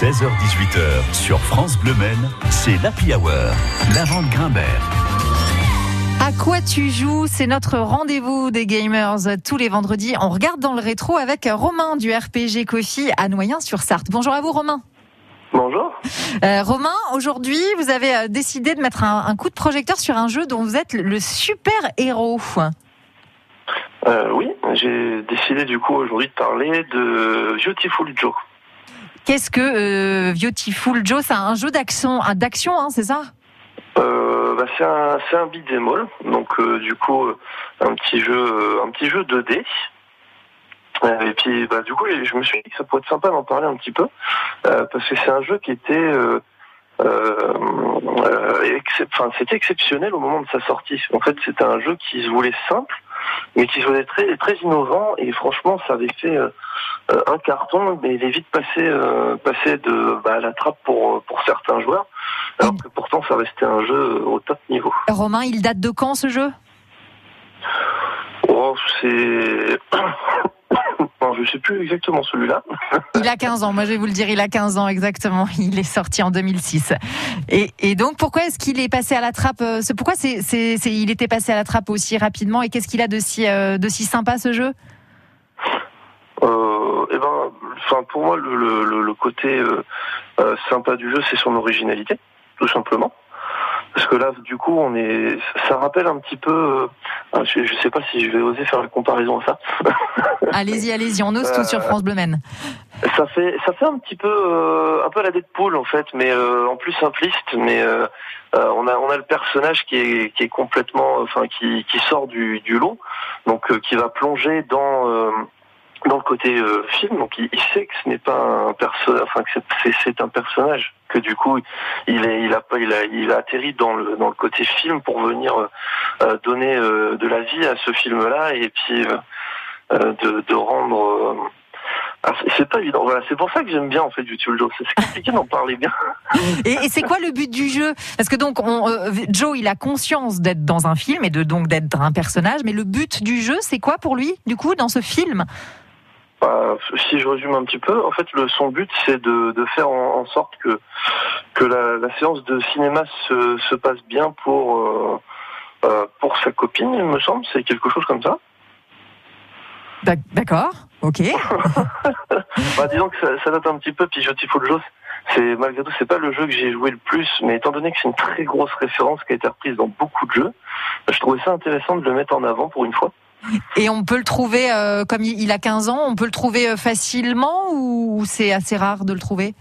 16h18h sur France Bleu Maine, c'est l'Happy Hour, la vente Grimbert. À quoi tu joues? C'est notre rendez-vous des gamers tous les vendredis. On regarde dans le rétro avec Romain du RPG Coffee à Noyen-sur-Sarthe. Bonjour à vous Romain. Bonjour. Euh, Romain, aujourd'hui, vous avez euh, décidé de mettre un, un, coup de projecteur sur un jeu dont vous êtes le super héros. Euh, oui, j'ai décidé du coup aujourd'hui de parler de Beautiful Joe. Qu'est-ce que euh, Beautiful Joe C'est un jeu d'action, d'action, hein, c'est ça? Euh, bah, c'est un un beat'em donc euh, du coup euh, un petit jeu un petit jeu 2D. Et puis bah du coup je me suis dit que ça pourrait être sympa d'en parler un petit peu parce que c'est un jeu qui était c'était exceptionnel au moment de sa sortie. En fait c'était un jeu qui se voulait simple mais qui se très, très innovant et franchement ça avait fait un carton mais il est vite passé, euh, passé de bah, à la trappe pour, pour certains joueurs alors que pourtant ça restait un jeu au top niveau. Romain, il date de quand ce jeu? Oh, c'est Non, je sais plus exactement celui-là. il a 15 ans, moi je vais vous le dire, il a 15 ans exactement. Il est sorti en 2006. Et, et donc pourquoi est-ce qu'il est passé à la trappe euh, Pourquoi c'est, il était passé à la trappe aussi rapidement Et qu'est-ce qu'il a de si, euh, de si sympa ce jeu? euh, eh ben, enfin pour moi le, le, le côté euh, euh, sympa du jeu, c'est son originalité, tout simplement. Parce que là, du coup, on est, ça rappelle un petit peu. Euh, je, je sais pas si je vais oser faire la comparaison à ça. allez-y, allez-y, on ose tout sur France Bleu Maine. Ça fait, ça fait un petit peu, euh, un peu la Deadpool en fait, mais euh, en plus simpliste. Mais on a, on a le personnage qui est, qui est complètement, enfin, qui, qui sort du, du lot, donc qui va plonger dans dans le côté euh, film, donc il, sait que ce n'est pas un personnage, enfin que c'est un personnage, que du coup il est, il a pas, il a, il a atterri dans le dans le côté film pour venir euh, donner euh, de la vie à ce film-là et puis de, rendre ah, c'est pas évident. Voilà, c'est pour ça que j'aime bien en fait YouTube Joe. C'est compliqué d'en parler bien. Et, c'est quoi le but du jeu? Parce que donc on, Joe, il a conscience d'être dans un film et de donc d'être un personnage, mais le but du jeu, c'est quoi pour lui du coup dans ce film? Bah, si je résume un petit peu, en fait, le, son but, c'est de, de, faire en, en, sorte que que la, la, séance de cinéma se, se passe bien pour euh, euh, pour sa copine, il me semble. C'est quelque chose comme ça. D'accord, ok. bah, disons que ça, ça, date un petit peu, puis Beautiful Joe, c'est malgré tout, c'est pas le jeu que j'ai joué le plus, mais étant donné que c'est une très grosse référence qui a été reprise dans beaucoup de jeux, je trouvais ça intéressant de le mettre en avant pour une fois. Et on peut le trouver, euh, comme il a 15 ans, on peut le trouver facilement ou c'est assez rare de le trouver?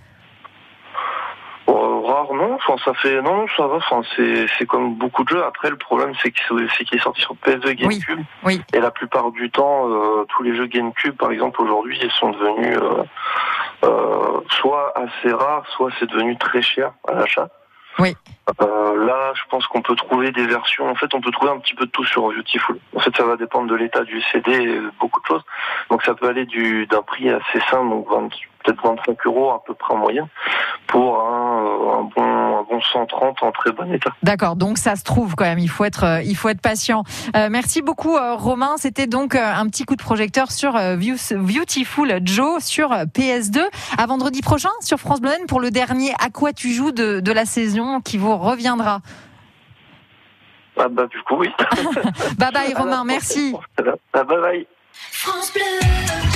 Euh, Rare, non. Enfin, ça fait non, ça va. Enfin, c'est comme beaucoup de jeux. Après, le problème, c'est qu'il est, est sorti sur PS2 GameCube. Oui, oui. Et la plupart du temps, euh, tous les jeux GameCube, par exemple, aujourd'hui, ils sont devenus euh, soit assez rares, soit c'est devenu très cher à l'achat. Oui. Euh, là, je pense qu'on peut trouver des versions. En fait, on peut trouver un petit peu de tout sur Beautiful. En fait, ça va dépendre de l'état du CD, et beaucoup de choses. Donc, ça peut aller du d'un prix assez simple, donc peut-être 25 euros à peu près en moyenne, pour un, un, bon un bon 130 en très bon état. D'accord. Donc, ça se trouve quand même. Il faut être il faut être patient. Euh, merci beaucoup, euh, Romain. C'était donc euh, un petit coup de projecteur sur Beautiful Joe sur PS2. À vendredi prochain sur France Bleu pour le dernier À quoi tu joues de, de la saison qui vous reviendra. Ah bah du coup oui. bye bye Romain, merci. Ah, bye bye. France Bleu.